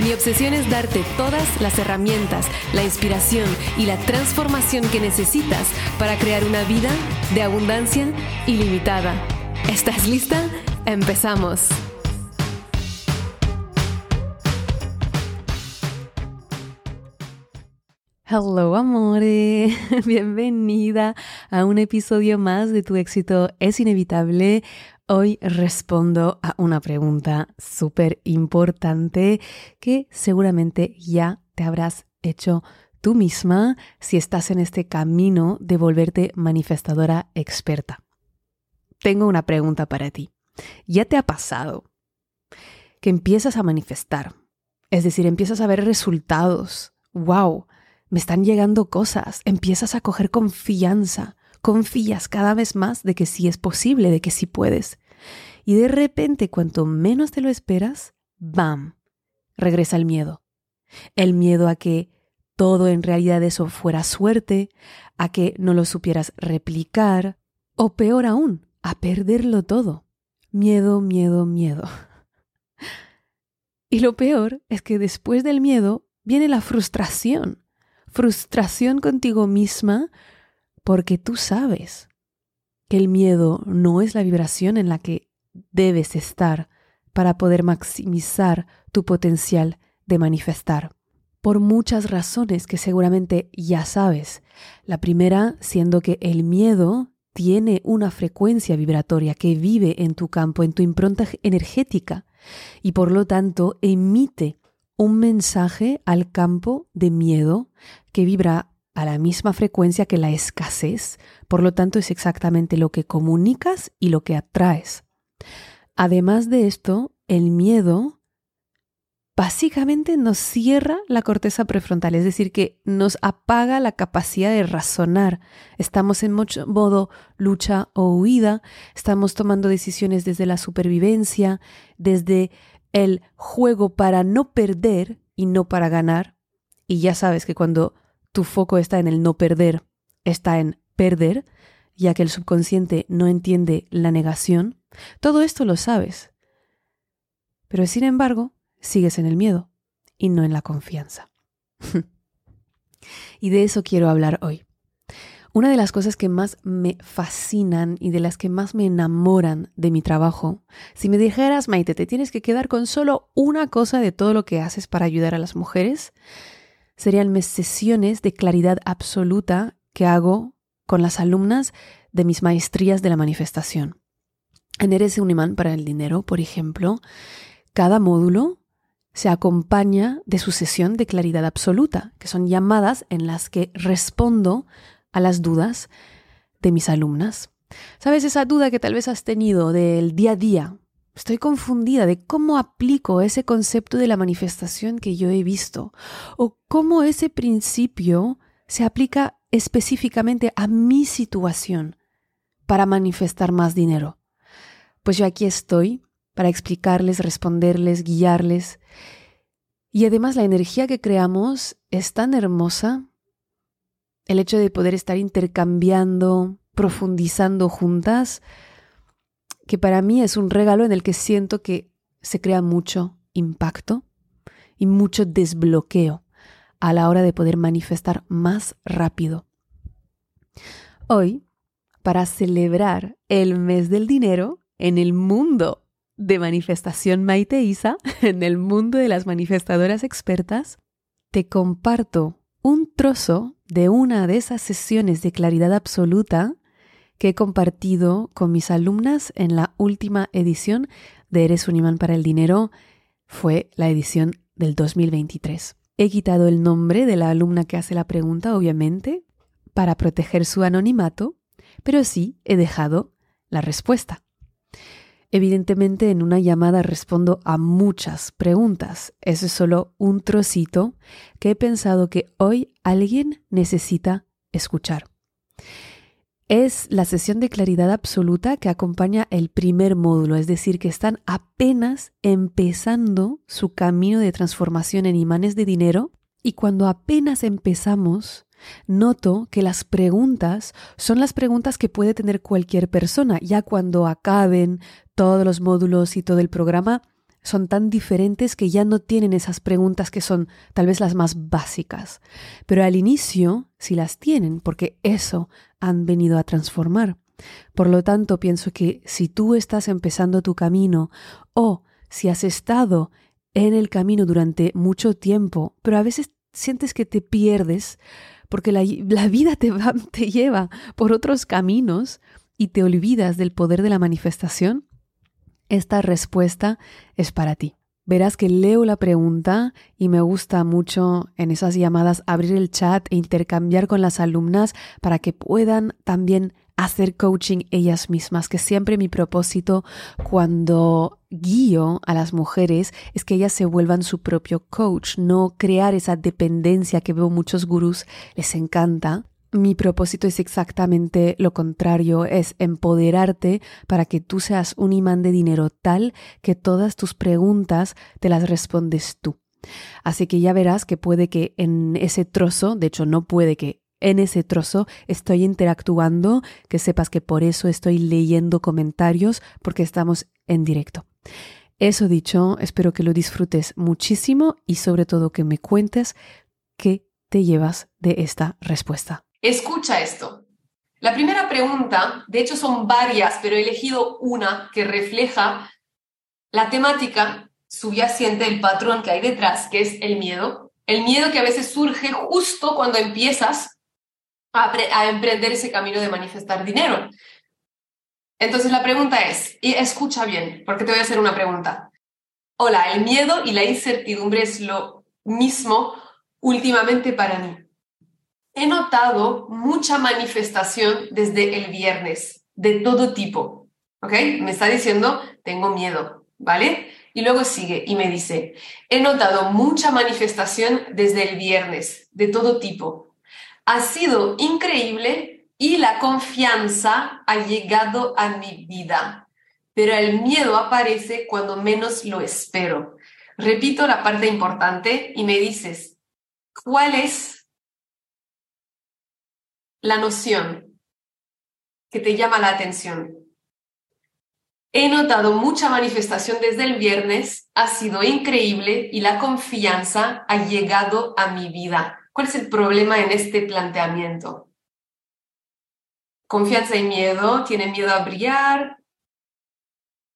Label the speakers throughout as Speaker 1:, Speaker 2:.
Speaker 1: Mi obsesión es darte todas las herramientas, la inspiración y la transformación que necesitas para crear una vida de abundancia ilimitada. ¿Estás lista? Empezamos. Hello amore, bienvenida a un episodio más de Tu éxito es inevitable. Hoy respondo a una pregunta súper importante que seguramente ya te habrás hecho tú misma si estás en este camino de volverte manifestadora experta. Tengo una pregunta para ti. ¿Ya te ha pasado que empiezas a manifestar? Es decir, empiezas a ver resultados. ¡Wow! Me están llegando cosas. Empiezas a coger confianza confías cada vez más de que sí es posible, de que sí puedes. Y de repente, cuanto menos te lo esperas, ¡bam! regresa el miedo. El miedo a que todo en realidad eso fuera suerte, a que no lo supieras replicar, o peor aún, a perderlo todo. Miedo, miedo, miedo. Y lo peor es que después del miedo viene la frustración. Frustración contigo misma porque tú sabes que el miedo no es la vibración en la que debes estar para poder maximizar tu potencial de manifestar. Por muchas razones que seguramente ya sabes. La primera siendo que el miedo tiene una frecuencia vibratoria que vive en tu campo, en tu impronta energética, y por lo tanto emite un mensaje al campo de miedo que vibra a la misma frecuencia que la escasez, por lo tanto es exactamente lo que comunicas y lo que atraes. Además de esto, el miedo básicamente nos cierra la corteza prefrontal, es decir, que nos apaga la capacidad de razonar. Estamos en mucho modo lucha o huida, estamos tomando decisiones desde la supervivencia, desde el juego para no perder y no para ganar. Y ya sabes que cuando tu foco está en el no perder, está en perder, ya que el subconsciente no entiende la negación, todo esto lo sabes. Pero sin embargo, sigues en el miedo y no en la confianza. y de eso quiero hablar hoy. Una de las cosas que más me fascinan y de las que más me enamoran de mi trabajo, si me dijeras, Maite, te tienes que quedar con solo una cosa de todo lo que haces para ayudar a las mujeres, serían mis sesiones de claridad absoluta que hago con las alumnas de mis maestrías de la manifestación. En Eres un imán para el dinero, por ejemplo, cada módulo se acompaña de su sesión de claridad absoluta, que son llamadas en las que respondo a las dudas de mis alumnas. ¿Sabes esa duda que tal vez has tenido del día a día? Estoy confundida de cómo aplico ese concepto de la manifestación que yo he visto o cómo ese principio se aplica específicamente a mi situación para manifestar más dinero. Pues yo aquí estoy para explicarles, responderles, guiarles. Y además la energía que creamos es tan hermosa. El hecho de poder estar intercambiando, profundizando juntas, que para mí es un regalo en el que siento que se crea mucho impacto y mucho desbloqueo a la hora de poder manifestar más rápido. Hoy, para celebrar el mes del dinero en el mundo de manifestación Maite Isa, en el mundo de las manifestadoras expertas, te comparto un trozo de una de esas sesiones de claridad absoluta que he compartido con mis alumnas en la última edición de Eres un imán para el dinero. Fue la edición del 2023. He quitado el nombre de la alumna que hace la pregunta, obviamente, para proteger su anonimato, pero sí he dejado la respuesta. Evidentemente en una llamada respondo a muchas preguntas. Eso es solo un trocito que he pensado que hoy alguien necesita escuchar. Es la sesión de claridad absoluta que acompaña el primer módulo, es decir, que están apenas empezando su camino de transformación en imanes de dinero y cuando apenas empezamos noto que las preguntas son las preguntas que puede tener cualquier persona. Ya cuando acaben todos los módulos y todo el programa, son tan diferentes que ya no tienen esas preguntas que son tal vez las más básicas. Pero al inicio sí las tienen, porque eso han venido a transformar. Por lo tanto, pienso que si tú estás empezando tu camino o si has estado en el camino durante mucho tiempo, pero a veces sientes que te pierdes, porque la, vida te, va, te lleva por otros caminos y te olvidas del poder de la manifestación, esta respuesta es para ti. Verás que leo la pregunta y me gusta mucho en esas llamadas abrir el chat e intercambiar con las alumnas para que puedan también hacer coaching ellas mismas, que siempre mi propósito cuando guío a las mujeres es que ellas se vuelvan su propio coach, no crear esa dependencia que veo muchos gurús les encanta. Mi propósito es exactamente lo contrario, es empoderarte para que tú seas un imán de dinero tal que todas tus preguntas te las respondes tú. Así que ya verás que puede que en ese trozo, de hecho no puede que en ese trozo estoy interactuando, que sepas que por eso estoy leyendo comentarios, porque estamos en directo. Eso dicho, espero que lo disfrutes muchísimo y sobre todo que me cuentes qué te llevas de esta respuesta.
Speaker 2: Escucha esto. La primera pregunta, de hecho son varias, pero he elegido una que refleja la temática subyacente, el patrón que hay detrás, que es el miedo. El miedo que a veces surge justo cuando empiezas a, emprender ese camino de manifestar dinero. Entonces la pregunta es, y escucha bien, porque te voy a hacer una pregunta. Hola, el miedo y la incertidumbre es lo mismo últimamente para mí. He notado mucha manifestación desde el viernes, de todo tipo. ¿Ok? Me está diciendo, tengo miedo, ¿vale? Y luego sigue y me dice, he notado mucha manifestación desde el viernes, de todo tipo ha sido increíble y la confianza ha llegado a mi vida, pero el miedo aparece cuando menos lo espero. Repito la parte importante y me dices, ¿cuál es la noción que te llama la atención? He notado mucha manifestación desde el viernes, ha sido increíble y la confianza ha llegado a mi vida. ¿Cuál es el problema en este planteamiento? Confianza y miedo, tiene miedo a brillar,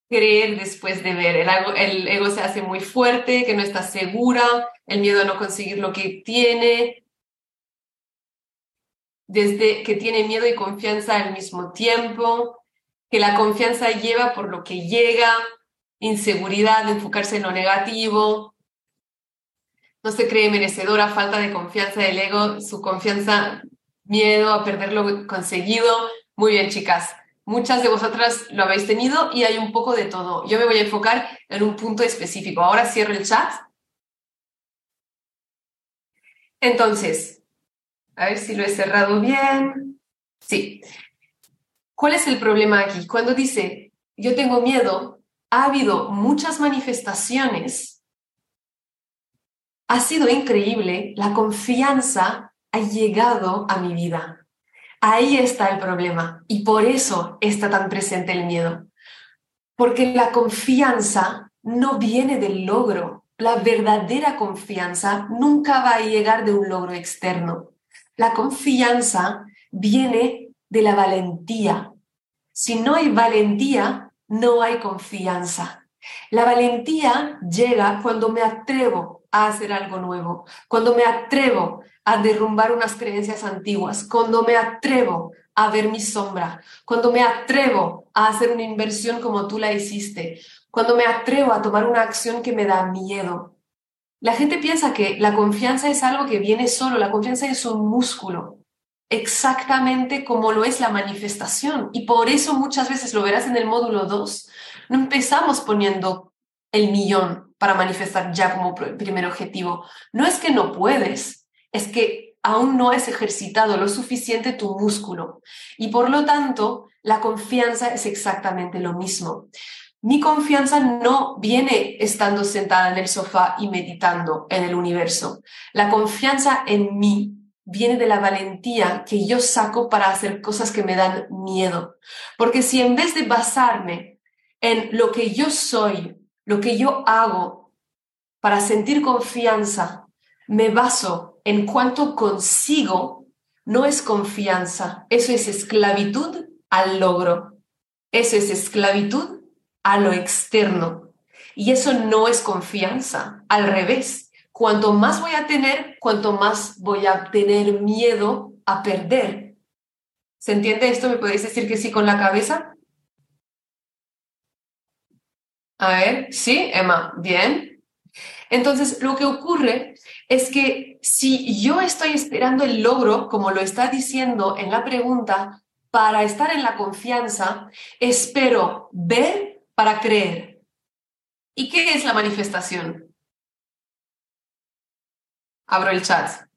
Speaker 2: creer después de ver. El ego, se hace muy fuerte, que no está segura, el miedo a no conseguir lo que tiene, desde que tiene miedo y confianza al mismo tiempo, que la confianza lleva por lo que llega, inseguridad, enfocarse en lo negativo, no se cree merecedora, falta de confianza del ego, su confianza, miedo a perder lo conseguido. Muy bien, chicas. Muchas de vosotras lo habéis tenido y hay un poco de todo. Yo me voy a enfocar en un punto específico. Ahora cierro el chat. Entonces, a ver si lo he cerrado bien. Sí. ¿Cuál es el problema aquí? Cuando dice, yo tengo miedo, ha habido muchas manifestaciones ha sido increíble, la confianza ha llegado a mi vida. Ahí está el problema y por eso está tan presente el miedo. Porque la confianza no viene del logro. La verdadera confianza nunca va a llegar de un logro externo. La confianza viene de la valentía. Si no hay valentía, no hay confianza. La valentía llega cuando me atrevo a hacer algo nuevo, cuando me atrevo a derrumbar unas creencias antiguas, cuando me atrevo a ver mi sombra, cuando me atrevo a hacer una inversión como tú la hiciste, cuando me atrevo a tomar una acción que me da miedo. La gente piensa que la confianza es algo que viene solo, la confianza es un músculo, exactamente como lo es la manifestación. Y por eso muchas veces lo verás en el módulo 2, no empezamos poniendo el millón para manifestar ya como primer objetivo. No es que no puedes, es que aún no has ejercitado lo suficiente tu músculo y por lo tanto la confianza es exactamente lo mismo. Mi confianza no viene estando sentada en el sofá y meditando en el universo. La confianza en mí viene de la valentía que yo saco para hacer cosas que me dan miedo. Porque si en vez de basarme en lo que yo soy, lo que yo hago para sentir confianza, me baso en cuanto consigo, no es confianza, eso es esclavitud al logro, eso es esclavitud a lo externo. Y eso no es confianza, al revés. Cuanto más voy a tener, cuanto más voy a tener miedo a perder. ¿Se entiende esto? ¿Me podéis decir que sí con la cabeza? A ver, sí, Emma, bien. Entonces, lo que ocurre es que si yo estoy esperando el logro, como lo está diciendo en la pregunta, para estar en la confianza, espero ver para creer. ¿Y qué es la manifestación? Abro el chat.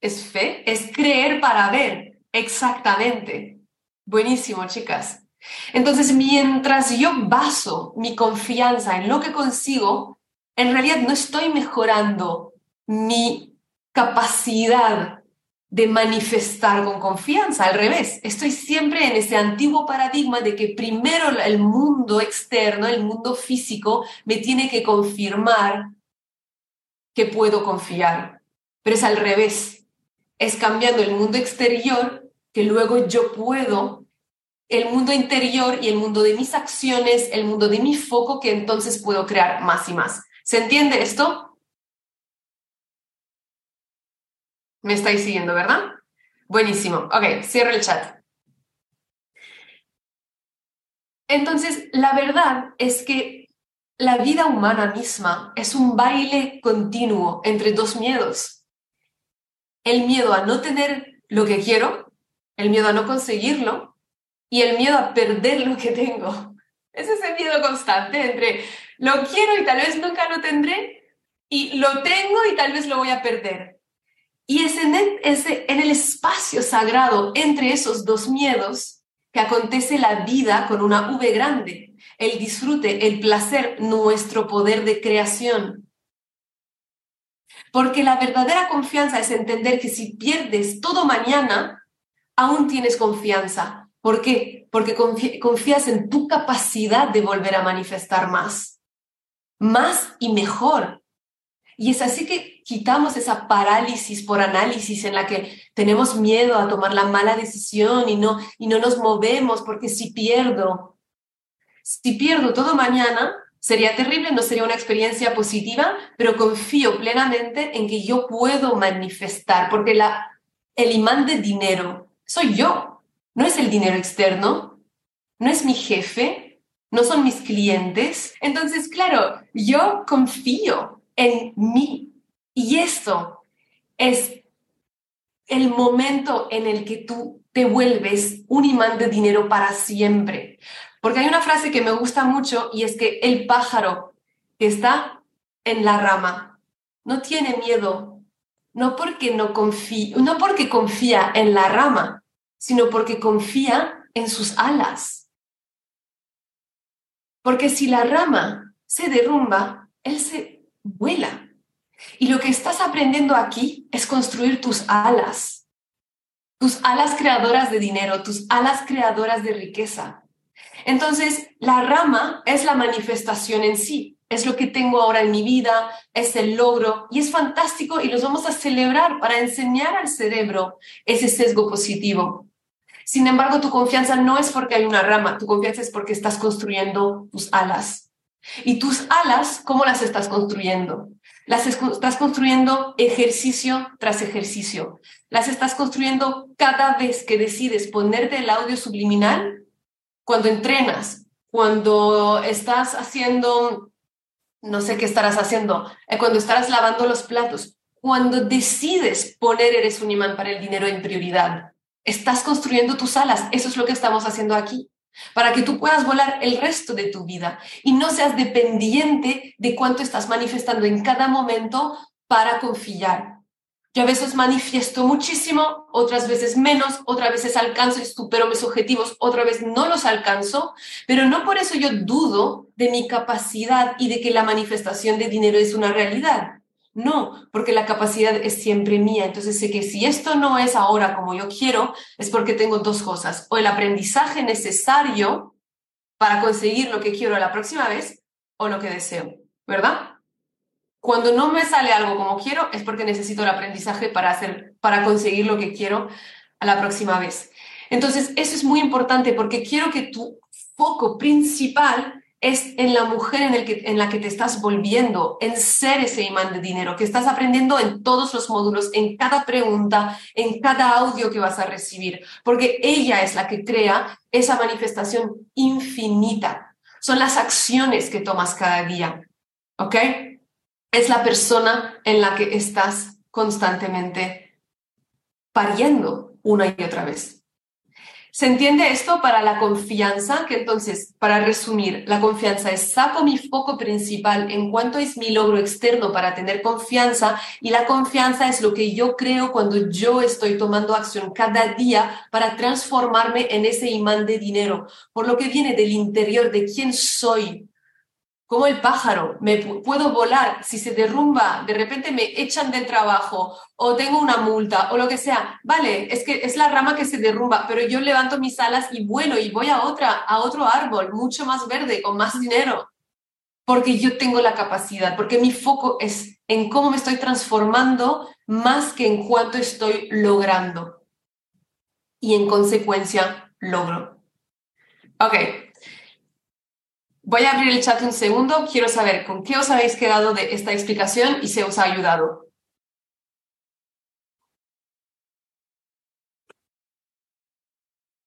Speaker 2: Es fe, es creer para ver. Exactamente. Buenísimo, chicas. Entonces, mientras yo baso mi confianza en lo que consigo, en realidad no estoy mejorando mi capacidad de manifestar con confianza. Al revés, estoy siempre en ese antiguo paradigma de que primero el mundo externo, el mundo físico, me tiene que confirmar que puedo confiar. Pero es al revés. Es cambiando el mundo exterior que luego yo puedo, el mundo interior y el mundo de mis acciones, el mundo de mi foco, que entonces puedo crear más y más. ¿Se entiende esto? Me estáis siguiendo, ¿verdad? Buenísimo. Ok, cierro el chat. Entonces, la verdad es que la vida humana misma es un baile continuo entre dos miedos. El miedo a no tener lo que quiero, el miedo a no conseguirlo y el miedo a perder lo que tengo. Es ese miedo constante entre lo quiero y tal vez nunca lo tendré y lo tengo y tal vez lo voy a perder. Y es en el, espacio sagrado entre esos dos miedos que acontece la vida con una V grande, el disfrute, el placer, nuestro poder de creación. Porque la verdadera confianza es entender que si pierdes todo mañana, aún tienes confianza. ¿Por qué? Porque confías en tu capacidad de volver a manifestar más. Más y mejor. Y es así que quitamos esa parálisis por análisis en la que tenemos miedo a tomar la mala decisión y no, y no nos movemos porque si pierdo, si pierdo todo mañana, sería terrible, no sería una experiencia positiva, pero confío plenamente en que yo puedo manifestar, porque la, el imán de dinero soy yo, no es el dinero externo, no es mi jefe, no son mis clientes. Entonces, claro, yo confío en mí. Y esto es el momento en el que tú te vuelves un imán de dinero para siempre. Porque hay una frase que me gusta mucho y es que el pájaro que está en la rama no tiene miedo, no porque no confía, no porque confía en la rama, sino porque confía en sus alas. Porque si la rama se derrumba, él se vuela. Y lo que estás aprendiendo aquí es construir tus alas, tus alas creadoras de dinero, tus alas creadoras de riqueza. Entonces, la rama es la manifestación en sí, es lo que tengo ahora en mi vida, es el logro y es fantástico y los vamos a celebrar para enseñar al cerebro ese sesgo positivo. Sin embargo, tu confianza no es porque hay una rama, tu confianza es porque estás construyendo tus alas. Y tus alas, ¿cómo las estás construyendo? Las estás construyendo ejercicio tras ejercicio. Las estás construyendo cada vez que decides ponerte el audio subliminal, cuando entrenas, cuando estás haciendo, no sé qué estarás haciendo, eh, cuando estarás lavando los platos, cuando decides poner eres un imán para el dinero en prioridad. Estás construyendo tus alas. Eso es lo que estamos haciendo aquí. Para que tú puedas volar el resto de tu vida y no seas dependiente de cuánto estás manifestando en cada momento para confiar. Yo a veces manifiesto muchísimo, otras veces menos, otras veces alcanzo y supero mis objetivos, otra vez no los alcanzo, pero no por eso yo dudo de mi capacidad y de que la manifestación de dinero es una realidad. No, porque la capacidad es siempre mía. Entonces sé que si esto no es ahora como yo quiero, es porque tengo dos cosas. O el aprendizaje necesario para conseguir lo que quiero la próxima vez o lo que deseo, ¿verdad? Cuando no me sale algo como quiero, es porque necesito el aprendizaje para, hacer, para conseguir lo que quiero a la próxima vez. Entonces, eso es muy importante porque quiero que tu foco principal es en la mujer en, el que, en la que te estás volviendo, en ser ese imán de dinero, que estás aprendiendo en todos los módulos, en cada pregunta, en cada audio que vas a recibir, porque ella es la que crea esa manifestación infinita. Son las acciones que tomas cada día, ¿ok? Es la persona en la que estás constantemente pariendo una y otra vez. ¿Se entiende esto para la confianza? Que entonces, para resumir, la confianza es saco mi foco principal en cuanto es mi logro externo para tener confianza y la confianza es lo que yo creo cuando yo estoy tomando acción cada día para transformarme en ese imán de dinero, por lo que viene del interior de quién soy, como el pájaro, me puedo volar, si se derrumba, de repente me echan del trabajo o tengo una multa o lo que sea, vale, es que es la rama que se derrumba, pero yo levanto mis alas y vuelo y voy a otra, a otro árbol mucho más verde, con más dinero, porque yo tengo la capacidad, porque mi foco es en cómo me estoy transformando más que en cuánto estoy logrando. Y en consecuencia, logro. Ok, Voy a abrir el chat un segundo. Quiero saber con qué os habéis quedado de esta explicación y si os ha ayudado.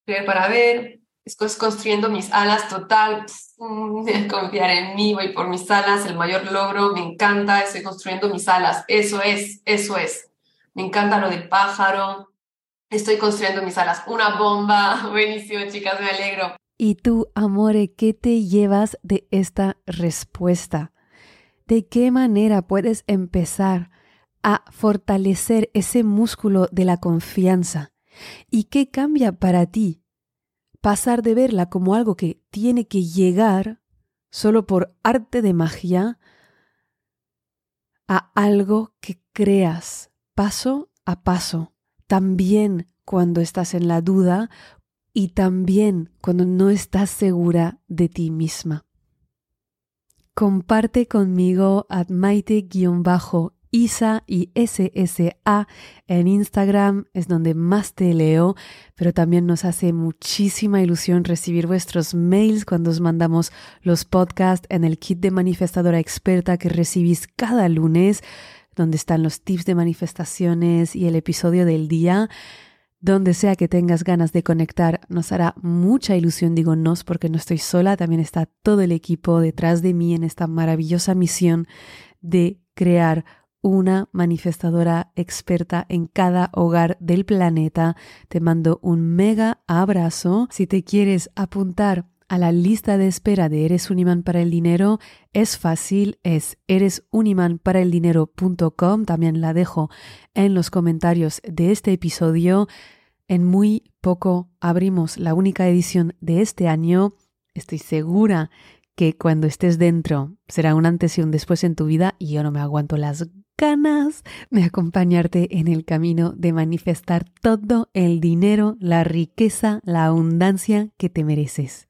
Speaker 2: Para ver, estoy construyendo mis alas total, confiar en mí, voy por mis alas, el mayor logro, me encanta, estoy construyendo mis alas, eso es, eso es. Me encanta lo del pájaro, estoy construyendo mis alas, una bomba, buenísimo chicas, me alegro.
Speaker 1: Y tú, amore, ¿qué te llevas de esta respuesta? ¿De qué manera puedes empezar a fortalecer ese músculo de la confianza? ¿Y qué cambia para ti? Pasar de verla como algo que tiene que llegar solo por arte de magia a algo que creas paso a paso, también cuando estás en la duda, y también cuando no estás segura de ti misma. Comparte conmigo a Maite-Isa y SSA en Instagram, es donde más te leo, pero también nos hace muchísima ilusión recibir vuestros mails cuando os mandamos los podcasts en el kit de manifestadora experta que recibís cada lunes, donde están los tips de manifestaciones y el episodio del día. Donde sea que tengas ganas de conectar, nos hará mucha ilusión, digo nos, porque no estoy sola, también está todo el equipo detrás de mí en esta maravillosa misión de crear una manifestadora experta en cada hogar del planeta. Te mando un mega abrazo. Si te quieres apuntar a la lista de espera de Eres un imán para el dinero, es fácil, es eresunimanparaeldinero.com, también la dejo en los comentarios de este episodio. En muy poco abrimos la única edición de este año. Estoy segura que cuando estés dentro será un antes y un después en tu vida y yo no me aguanto las ganas de acompañarte en el camino de manifestar todo el dinero, la riqueza, la abundancia que te mereces.